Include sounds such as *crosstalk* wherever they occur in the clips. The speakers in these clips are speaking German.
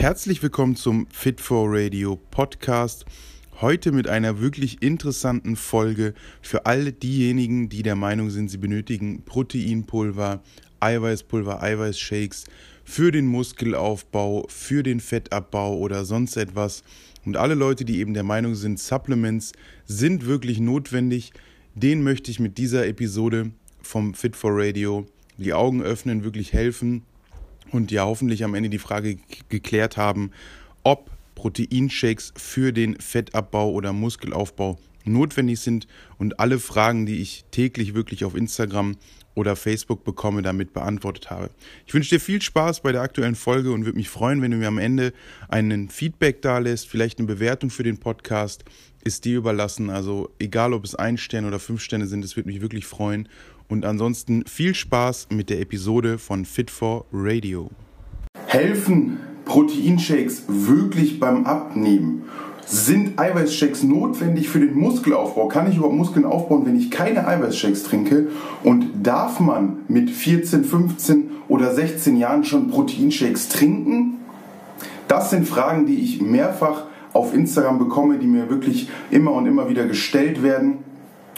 Herzlich willkommen zum Fit for Radio Podcast. Heute mit einer wirklich interessanten Folge für alle diejenigen, die der Meinung sind, sie benötigen Proteinpulver, Eiweißpulver, Eiweißshakes für den Muskelaufbau, für den Fettabbau oder sonst etwas. Und alle Leute, die eben der Meinung sind, Supplements sind wirklich notwendig, denen möchte ich mit dieser Episode vom Fit for Radio die Augen öffnen, wirklich helfen und ja hoffentlich am Ende die Frage geklärt haben, ob Proteinshakes für den Fettabbau oder Muskelaufbau notwendig sind und alle Fragen, die ich täglich wirklich auf Instagram oder Facebook bekomme, damit beantwortet habe. Ich wünsche dir viel Spaß bei der aktuellen Folge und würde mich freuen, wenn du mir am Ende einen Feedback da lässt, vielleicht eine Bewertung für den Podcast, ist dir überlassen. Also egal, ob es ein Stern oder fünf Sterne sind, es würde mich wirklich freuen. Und ansonsten viel Spaß mit der Episode von Fit for Radio. Helfen Proteinshakes wirklich beim Abnehmen? Sind Eiweißshakes notwendig für den Muskelaufbau? Kann ich überhaupt Muskeln aufbauen, wenn ich keine Eiweißshakes trinke? Und darf man mit 14, 15 oder 16 Jahren schon Proteinshakes trinken? Das sind Fragen, die ich mehrfach auf Instagram bekomme, die mir wirklich immer und immer wieder gestellt werden.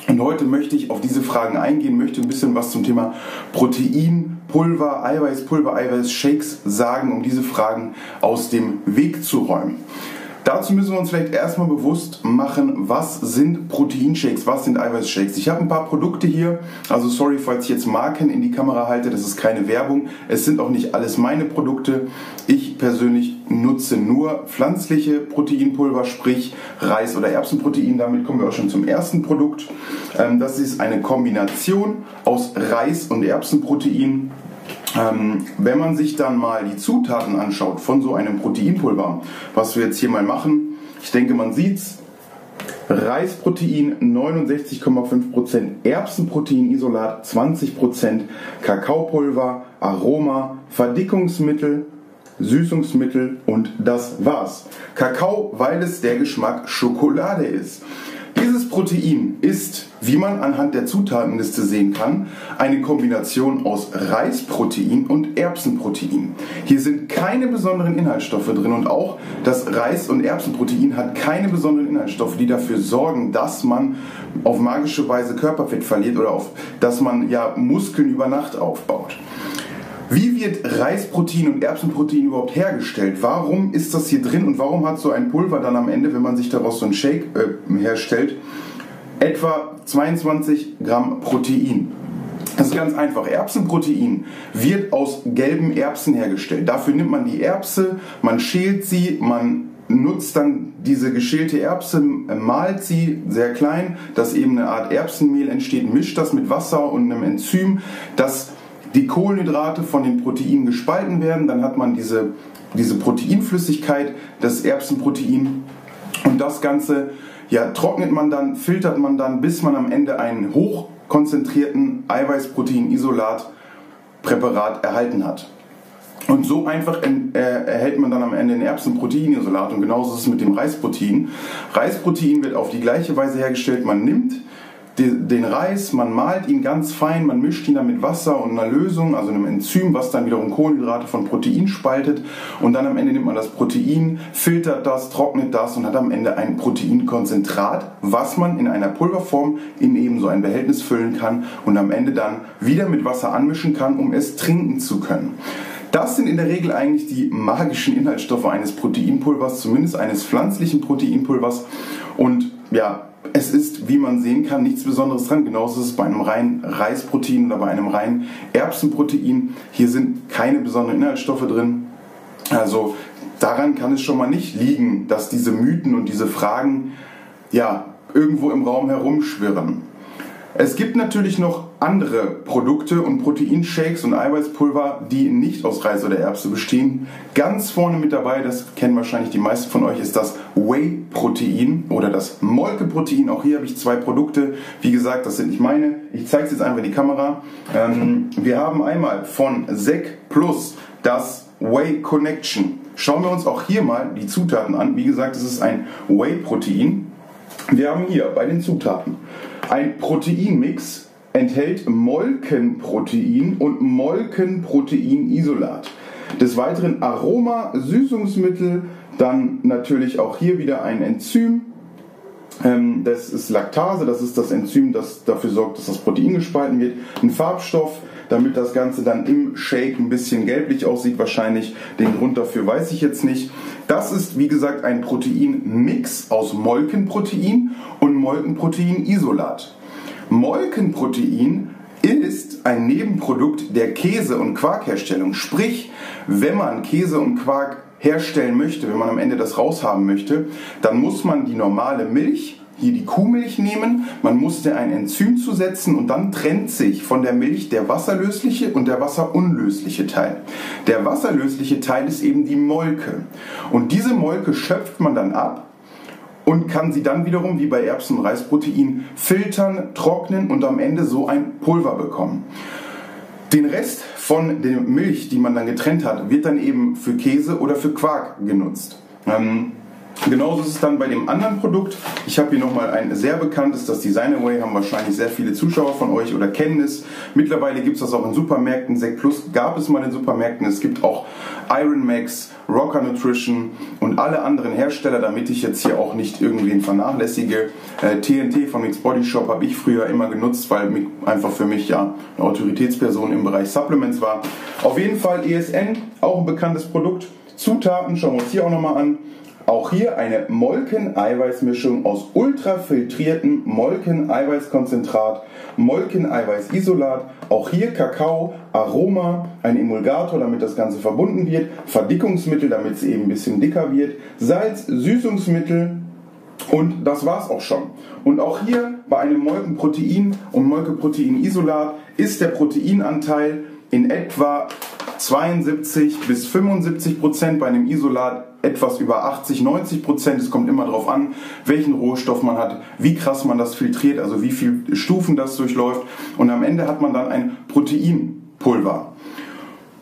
Und heute möchte ich auf diese Fragen eingehen, möchte ein bisschen was zum Thema Proteinpulver, Eiweißpulver, Eiweißshakes sagen, um diese Fragen aus dem Weg zu räumen. Dazu müssen wir uns vielleicht erstmal bewusst machen, was sind Proteinshakes, was sind Eiweißshakes. Ich habe ein paar Produkte hier, also sorry, falls ich jetzt Marken in die Kamera halte, das ist keine Werbung. Es sind auch nicht alles meine Produkte. Ich persönlich nutze nur pflanzliche Proteinpulver, sprich Reis- oder Erbsenprotein. Damit kommen wir auch schon zum ersten Produkt. Ähm, das ist eine Kombination aus Reis- und Erbsenprotein ähm, wenn man sich dann mal die Zutaten anschaut von so einem Proteinpulver, was wir jetzt hier mal machen, ich denke, man sieht's. Reisprotein 69,5%, Erbsenproteinisolat 20%, Kakaopulver, Aroma, Verdickungsmittel, Süßungsmittel und das war's. Kakao, weil es der Geschmack Schokolade ist. Dieses Protein ist, wie man anhand der Zutatenliste sehen kann, eine Kombination aus Reisprotein und Erbsenprotein. Hier sind keine besonderen Inhaltsstoffe drin und auch das Reis- und Erbsenprotein hat keine besonderen Inhaltsstoffe, die dafür sorgen, dass man auf magische Weise Körperfett verliert oder auf, dass man ja Muskeln über Nacht aufbaut. Wie wird Reisprotein und Erbsenprotein überhaupt hergestellt? Warum ist das hier drin und warum hat so ein Pulver dann am Ende, wenn man sich daraus so einen Shake äh, herstellt, etwa 22 Gramm Protein? Das ist ganz einfach. Erbsenprotein wird aus gelben Erbsen hergestellt. Dafür nimmt man die Erbse, man schält sie, man nutzt dann diese geschälte Erbse, äh, malt sie sehr klein, dass eben eine Art Erbsenmehl entsteht, mischt das mit Wasser und einem Enzym, das die Kohlenhydrate von den Proteinen gespalten werden, dann hat man diese, diese Proteinflüssigkeit, das Erbsenprotein und das Ganze ja, trocknet man dann, filtert man dann, bis man am Ende einen hochkonzentrierten Eiweißproteinisolat-Präparat erhalten hat. Und so einfach äh, erhält man dann am Ende ein Erbsenproteinisolat und genauso ist es mit dem Reisprotein. Reisprotein wird auf die gleiche Weise hergestellt. Man nimmt den Reis, man malt ihn ganz fein, man mischt ihn dann mit Wasser und einer Lösung, also einem Enzym, was dann wiederum Kohlenhydrate von Protein spaltet und dann am Ende nimmt man das Protein, filtert das, trocknet das und hat am Ende ein Proteinkonzentrat, was man in einer Pulverform in eben so ein Behältnis füllen kann und am Ende dann wieder mit Wasser anmischen kann, um es trinken zu können. Das sind in der Regel eigentlich die magischen Inhaltsstoffe eines Proteinpulvers, zumindest eines pflanzlichen Proteinpulvers und ja, es ist, wie man sehen kann, nichts Besonderes dran. Genauso ist es bei einem reinen Reisprotein oder bei einem reinen Erbsenprotein. Hier sind keine besonderen Inhaltsstoffe drin. Also daran kann es schon mal nicht liegen, dass diese Mythen und diese Fragen ja irgendwo im Raum herumschwirren. Es gibt natürlich noch andere Produkte und Proteinshakes und Eiweißpulver, die nicht aus Reis oder Erbse bestehen. Ganz vorne mit dabei, das kennen wahrscheinlich die meisten von euch, ist das Whey-Protein oder das Molke-Protein. Auch hier habe ich zwei Produkte. Wie gesagt, das sind nicht meine. Ich zeige es jetzt einfach in die Kamera. Ähm, wir haben einmal von Sec Plus das Whey Connection. Schauen wir uns auch hier mal die Zutaten an. Wie gesagt, es ist ein Whey-Protein. Wir haben hier bei den Zutaten ein Proteinmix enthält Molkenprotein und Molkenproteinisolat. Des Weiteren Aroma, Süßungsmittel, dann natürlich auch hier wieder ein Enzym. Ähm, das ist Laktase, das ist das Enzym, das dafür sorgt, dass das Protein gespalten wird. Ein Farbstoff, damit das Ganze dann im Shake ein bisschen gelblich aussieht, wahrscheinlich. Den Grund dafür weiß ich jetzt nicht. Das ist, wie gesagt, ein Proteinmix aus Molkenprotein und Molkenproteinisolat. Molkenprotein ist ein Nebenprodukt der Käse- und Quarkherstellung. Sprich, wenn man Käse und Quark herstellen möchte, wenn man am Ende das raushaben möchte, dann muss man die normale Milch, hier die Kuhmilch nehmen, man musste ein Enzym zusetzen und dann trennt sich von der Milch der wasserlösliche und der wasserunlösliche Teil. Der wasserlösliche Teil ist eben die Molke. Und diese Molke schöpft man dann ab und kann sie dann wiederum, wie bei Erbsen- und Reisprotein, filtern, trocknen und am Ende so ein Pulver bekommen. Den Rest von der Milch, die man dann getrennt hat, wird dann eben für Käse oder für Quark genutzt. Ähm, Genauso ist es dann bei dem anderen Produkt. Ich habe hier nochmal ein sehr bekanntes, das Designerway, haben wahrscheinlich sehr viele Zuschauer von euch oder kennen es. Mittlerweile gibt es das auch in Supermärkten. Sec Plus gab es mal in Supermärkten. Es gibt auch Iron Max, Rocker Nutrition und alle anderen Hersteller, damit ich jetzt hier auch nicht irgendwen vernachlässige. Äh, TNT von Mix Body Shop habe ich früher immer genutzt, weil einfach für mich ja eine Autoritätsperson im Bereich Supplements war. Auf jeden Fall ESN, auch ein bekanntes Produkt. Zutaten schauen wir uns hier auch nochmal an. Auch hier eine Molken-Eiweißmischung aus ultrafiltriertem Molken-Eiweißkonzentrat, Molken-Eiweiß-Isolat, auch hier Kakao, Aroma, ein Emulgator, damit das Ganze verbunden wird, Verdickungsmittel, damit es eben ein bisschen dicker wird, Salz, Süßungsmittel, und das war's auch schon. Und auch hier bei einem Molkenprotein und Molkeproteinisolat ist der Proteinanteil in etwa 72 bis 75 Prozent, bei einem Isolat etwas über 80, 90 Prozent. Es kommt immer darauf an, welchen Rohstoff man hat, wie krass man das filtriert, also wie viele Stufen das durchläuft. Und am Ende hat man dann ein Proteinpulver.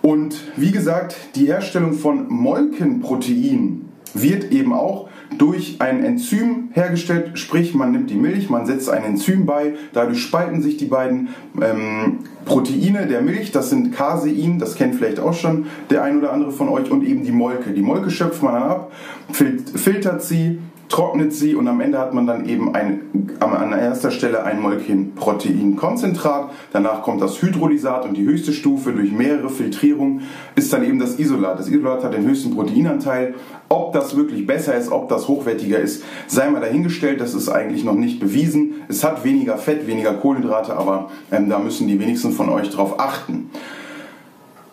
Und wie gesagt, die Herstellung von Molkenprotein wird eben auch durch ein Enzym hergestellt, sprich man nimmt die Milch, man setzt ein Enzym bei, dadurch spalten sich die beiden ähm, Proteine der Milch, das sind Casein, das kennt vielleicht auch schon der ein oder andere von euch, und eben die Molke. Die Molke schöpft man dann ab, filtert sie, trocknet sie und am Ende hat man dann eben ein, an erster Stelle ein Molekchen Proteinkonzentrat. Danach kommt das Hydrolysat und die höchste Stufe durch mehrere Filtrierungen ist dann eben das Isolat. Das Isolat hat den höchsten Proteinanteil. Ob das wirklich besser ist, ob das hochwertiger ist, sei mal dahingestellt. Das ist eigentlich noch nicht bewiesen. Es hat weniger Fett, weniger Kohlenhydrate, aber ähm, da müssen die wenigsten von euch drauf achten.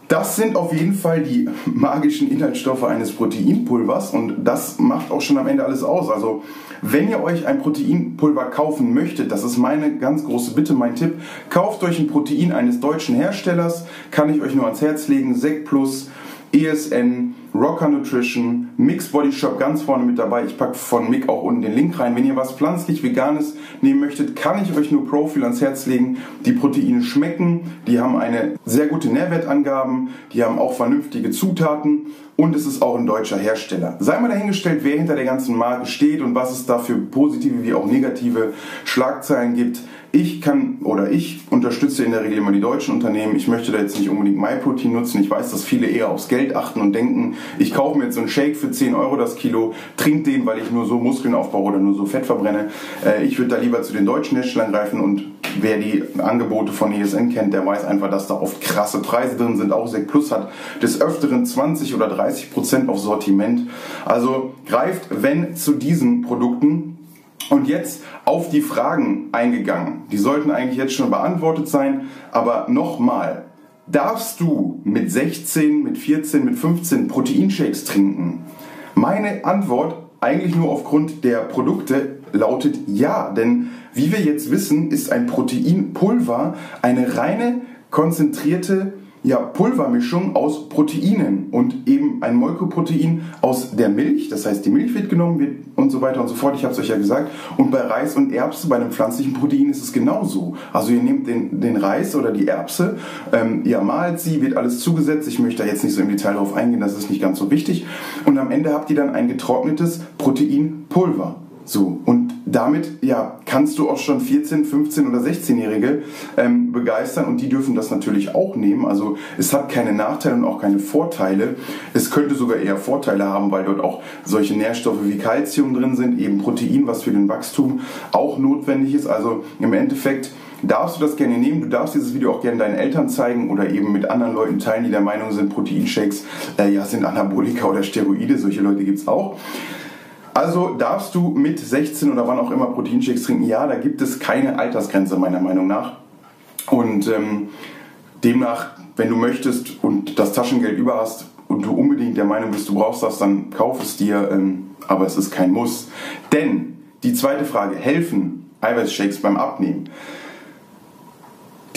Das sind auf jeden Fall die *laughs* magischen Inhaltsstoffe eines Proteinpulvers und das macht auch schon am Ende alles aus. Also wenn ihr euch ein Proteinpulver kaufen möchtet, das ist meine ganz große Bitte, mein Tipp, kauft euch ein Protein eines deutschen Herstellers, kann ich euch nur ans Herz legen, Sec Plus, ESN, Rocker Nutrition, Mix Body Shop ganz vorne mit dabei. Ich packe von Mick auch unten den Link rein. Wenn ihr was pflanzlich Veganes nehmen möchtet, kann ich euch nur Profil ans Herz legen. Die Proteine schmecken, die haben eine sehr gute Nährwertangaben, die haben auch vernünftige Zutaten und es ist auch ein deutscher Hersteller. Sei mal dahingestellt, wer hinter der ganzen Marke steht und was es da für positive wie auch negative Schlagzeilen gibt. Ich kann oder ich unterstütze in der Regel immer die deutschen Unternehmen. Ich möchte da jetzt nicht unbedingt MyProtein nutzen. Ich weiß, dass viele eher aufs Geld achten und denken, ich kaufe mir jetzt so einen Shake für 10 Euro das Kilo, trinke den, weil ich nur so Muskeln aufbaue oder nur so Fett verbrenne. Äh, ich würde da lieber zu den deutschen Herstellern greifen und wer die Angebote von ESN kennt, der weiß einfach, dass da oft krasse Preise drin sind. Auch Sec Plus hat des Öfteren 20 oder 30 Prozent auf Sortiment. Also greift, wenn zu diesen Produkten, und jetzt auf die Fragen eingegangen. Die sollten eigentlich jetzt schon beantwortet sein, aber nochmal. Darfst du mit 16, mit 14, mit 15 Proteinshakes trinken? Meine Antwort eigentlich nur aufgrund der Produkte lautet ja, denn wie wir jetzt wissen, ist ein Proteinpulver eine reine konzentrierte ja, Pulvermischung aus Proteinen und eben ein Molkoprotein aus der Milch. Das heißt, die Milch wird genommen wird und so weiter und so fort. Ich habe es euch ja gesagt. Und bei Reis und Erbse, bei einem pflanzlichen Protein ist es genauso. Also ihr nehmt den, den Reis oder die Erbse, ähm, ihr malt sie, wird alles zugesetzt. Ich möchte da jetzt nicht so im Detail drauf eingehen, das ist nicht ganz so wichtig. Und am Ende habt ihr dann ein getrocknetes Proteinpulver. So, und damit ja, kannst du auch schon 14, 15 oder 16-Jährige ähm, begeistern und die dürfen das natürlich auch nehmen. Also es hat keine Nachteile und auch keine Vorteile. Es könnte sogar eher Vorteile haben, weil dort auch solche Nährstoffe wie Kalzium drin sind, eben Protein, was für den Wachstum auch notwendig ist. Also im Endeffekt darfst du das gerne nehmen. Du darfst dieses Video auch gerne deinen Eltern zeigen oder eben mit anderen Leuten teilen, die der Meinung sind, Proteinshakes äh, ja, sind Anabolika oder Steroide. Solche Leute gibt es auch. Also darfst du mit 16 oder wann auch immer Proteinshakes trinken? Ja, da gibt es keine Altersgrenze meiner Meinung nach. Und ähm, demnach, wenn du möchtest und das Taschengeld über hast und du unbedingt der Meinung bist, du brauchst das, dann kauf es dir. Ähm, aber es ist kein Muss. Denn die zweite Frage, helfen Eiweißshakes beim Abnehmen?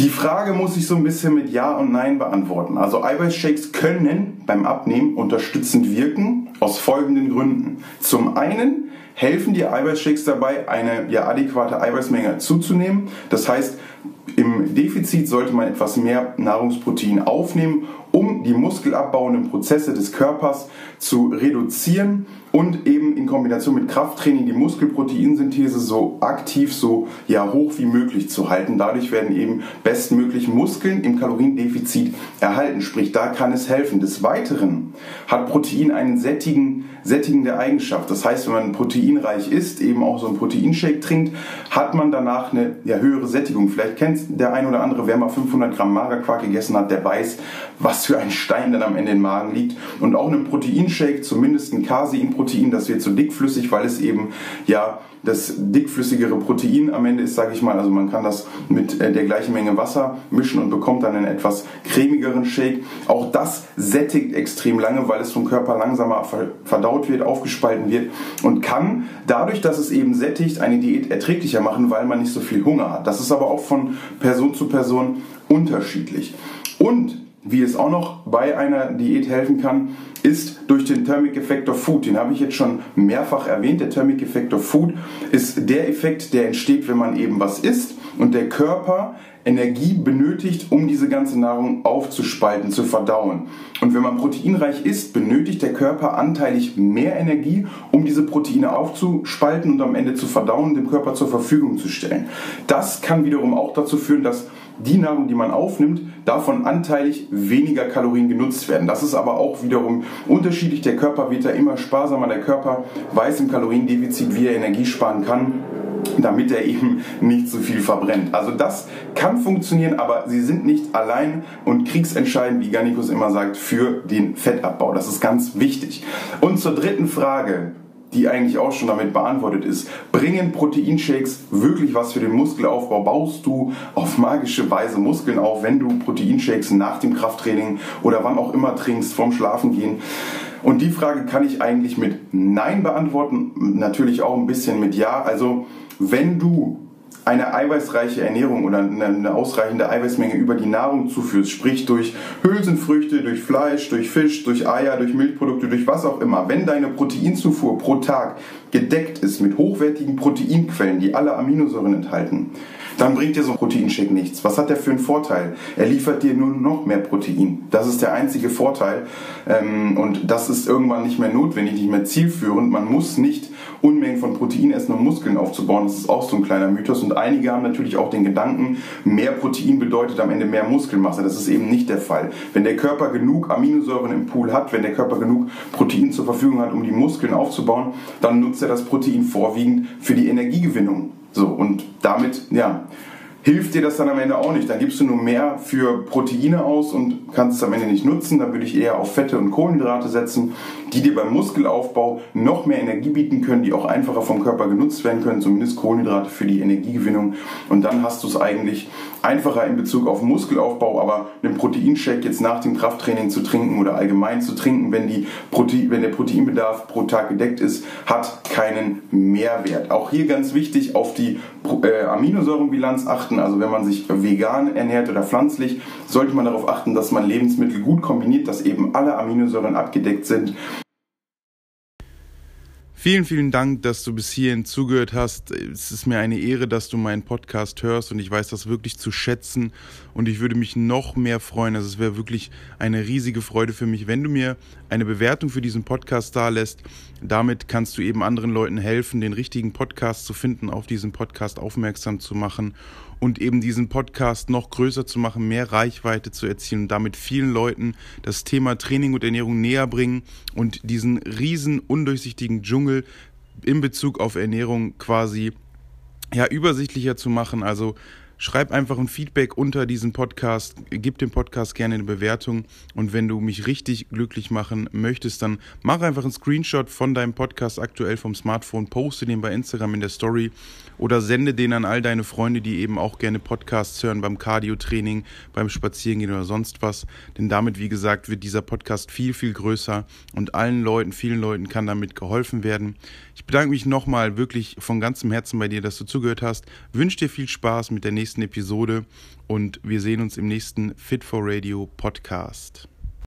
Die Frage muss ich so ein bisschen mit Ja und Nein beantworten. Also Eiweißshakes können beim Abnehmen unterstützend wirken, aus folgenden Gründen. Zum einen helfen die Eiweißshakes dabei, eine ja, adäquate Eiweißmenge zuzunehmen. Das heißt, im Defizit sollte man etwas mehr Nahrungsprotein aufnehmen, um die muskelabbauenden Prozesse des Körpers zu reduzieren und eben in Kombination mit Krafttraining die Muskelproteinsynthese so aktiv, so ja, hoch wie möglich zu halten. Dadurch werden eben bestmöglich Muskeln im Kaloriendefizit erhalten, sprich da kann es helfen. Des Weiteren hat Protein einen sättigen, sättigende Eigenschaft. Das heißt, wenn man proteinreich isst, eben auch so ein Proteinshake trinkt, hat man danach eine ja, höhere Sättigung. Vielleicht kennt der ein oder andere, wer mal 500 Gramm Magerquark gegessen hat, der weiß, was für ein Stein dann am Ende im Magen liegt. Und auch ein Proteinshake, zumindest ein Casein Protein, das wird so dickflüssig, weil es eben ja das dickflüssigere Protein am Ende ist, sage ich mal. Also man kann das mit äh, der gleichen Menge Wasser mischen und bekommt dann einen etwas cremigeren Shake. Auch das sättigt extrem lange, weil es vom Körper langsamer verdaut wird, aufgespalten wird und kann dadurch, dass es eben sättigt, eine Diät erträglicher machen, weil man nicht so viel Hunger hat. Das ist aber auch von Person zu Person unterschiedlich. Und wie es auch noch bei einer Diät helfen kann, ist durch den Thermic Effect of Food. Den habe ich jetzt schon mehrfach erwähnt. Der Thermic Effect of Food ist der Effekt, der entsteht, wenn man eben was isst und der Körper Energie benötigt, um diese ganze Nahrung aufzuspalten, zu verdauen. Und wenn man proteinreich isst, benötigt der Körper anteilig mehr Energie, um diese Proteine aufzuspalten und am Ende zu verdauen, dem Körper zur Verfügung zu stellen. Das kann wiederum auch dazu führen, dass die Nahrung, die man aufnimmt, davon anteilig weniger Kalorien genutzt werden. Das ist aber auch wiederum unterschiedlich. Der Körper wird da immer sparsamer. Der Körper weiß im Kaloriendefizit, wie er Energie sparen kann damit er eben nicht so viel verbrennt. Also das kann funktionieren, aber sie sind nicht allein und kriegsentscheidend, wie Gannikus immer sagt, für den Fettabbau. Das ist ganz wichtig. Und zur dritten Frage, die eigentlich auch schon damit beantwortet ist. Bringen Proteinshakes wirklich was für den Muskelaufbau? Baust du auf magische Weise Muskeln auf, wenn du Proteinshakes nach dem Krafttraining oder wann auch immer trinkst, vorm Schlafengehen? Und die Frage kann ich eigentlich mit Nein beantworten, natürlich auch ein bisschen mit Ja. Also wenn du eine eiweißreiche Ernährung oder eine ausreichende Eiweißmenge über die Nahrung zuführst, sprich durch Hülsenfrüchte, durch Fleisch, durch Fisch, durch Eier, durch Milchprodukte, durch was auch immer, wenn deine Proteinzufuhr pro Tag gedeckt ist mit hochwertigen Proteinquellen, die alle Aminosäuren enthalten, dann bringt dir so ein Proteinshake nichts. Was hat der für einen Vorteil? Er liefert dir nur noch mehr Protein. Das ist der einzige Vorteil. Ähm, und das ist irgendwann nicht mehr notwendig, nicht mehr zielführend. Man muss nicht Unmengen von Protein essen, um Muskeln aufzubauen. Das ist auch so ein kleiner Mythos. Und einige haben natürlich auch den Gedanken, mehr Protein bedeutet am Ende mehr Muskelmasse. Das ist eben nicht der Fall. Wenn der Körper genug Aminosäuren im Pool hat, wenn der Körper genug Protein zur Verfügung hat, um die Muskeln aufzubauen, dann nutzt er das Protein vorwiegend für die Energiegewinnung. So, und damit, ja, hilft dir das dann am Ende auch nicht. Dann gibst du nur mehr für Proteine aus und kannst es am Ende nicht nutzen. Dann würde ich eher auf Fette und Kohlenhydrate setzen, die dir beim Muskelaufbau noch mehr Energie bieten können, die auch einfacher vom Körper genutzt werden können, zumindest Kohlenhydrate für die Energiegewinnung. Und dann hast du es eigentlich einfacher in Bezug auf Muskelaufbau, aber einen Proteinshake jetzt nach dem Krafttraining zu trinken oder allgemein zu trinken, wenn, die Protein, wenn der Proteinbedarf pro Tag gedeckt ist, hat keinen Mehrwert. Auch hier ganz wichtig auf die äh, Aminosäurenbilanz achten. Also wenn man sich vegan ernährt oder pflanzlich, sollte man darauf achten, dass man Lebensmittel gut kombiniert, dass eben alle Aminosäuren abgedeckt sind Vielen, vielen Dank, dass du bis hierhin zugehört hast. Es ist mir eine Ehre, dass du meinen Podcast hörst und ich weiß das wirklich zu schätzen und ich würde mich noch mehr freuen. Also es wäre wirklich eine riesige Freude für mich, wenn du mir eine Bewertung für diesen Podcast da lässt. Damit kannst du eben anderen Leuten helfen, den richtigen Podcast zu finden, auf diesen Podcast aufmerksam zu machen und eben diesen Podcast noch größer zu machen, mehr Reichweite zu erzielen und damit vielen Leuten das Thema Training und Ernährung näher bringen und diesen riesen undurchsichtigen Dschungel in Bezug auf Ernährung quasi ja übersichtlicher zu machen. Also Schreib einfach ein Feedback unter diesen Podcast, gib dem Podcast gerne eine Bewertung und wenn du mich richtig glücklich machen möchtest, dann mach einfach einen Screenshot von deinem Podcast aktuell vom Smartphone, poste den bei Instagram in der Story oder sende den an all deine Freunde, die eben auch gerne Podcasts hören beim Cardio-Training, beim Spazierengehen oder sonst was. Denn damit, wie gesagt, wird dieser Podcast viel, viel größer und allen Leuten, vielen Leuten kann damit geholfen werden. Ich bedanke mich nochmal wirklich von ganzem Herzen bei dir, dass du zugehört hast. Wünsche dir viel Spaß mit der nächsten Episode und wir sehen uns im nächsten Fit for Radio Podcast.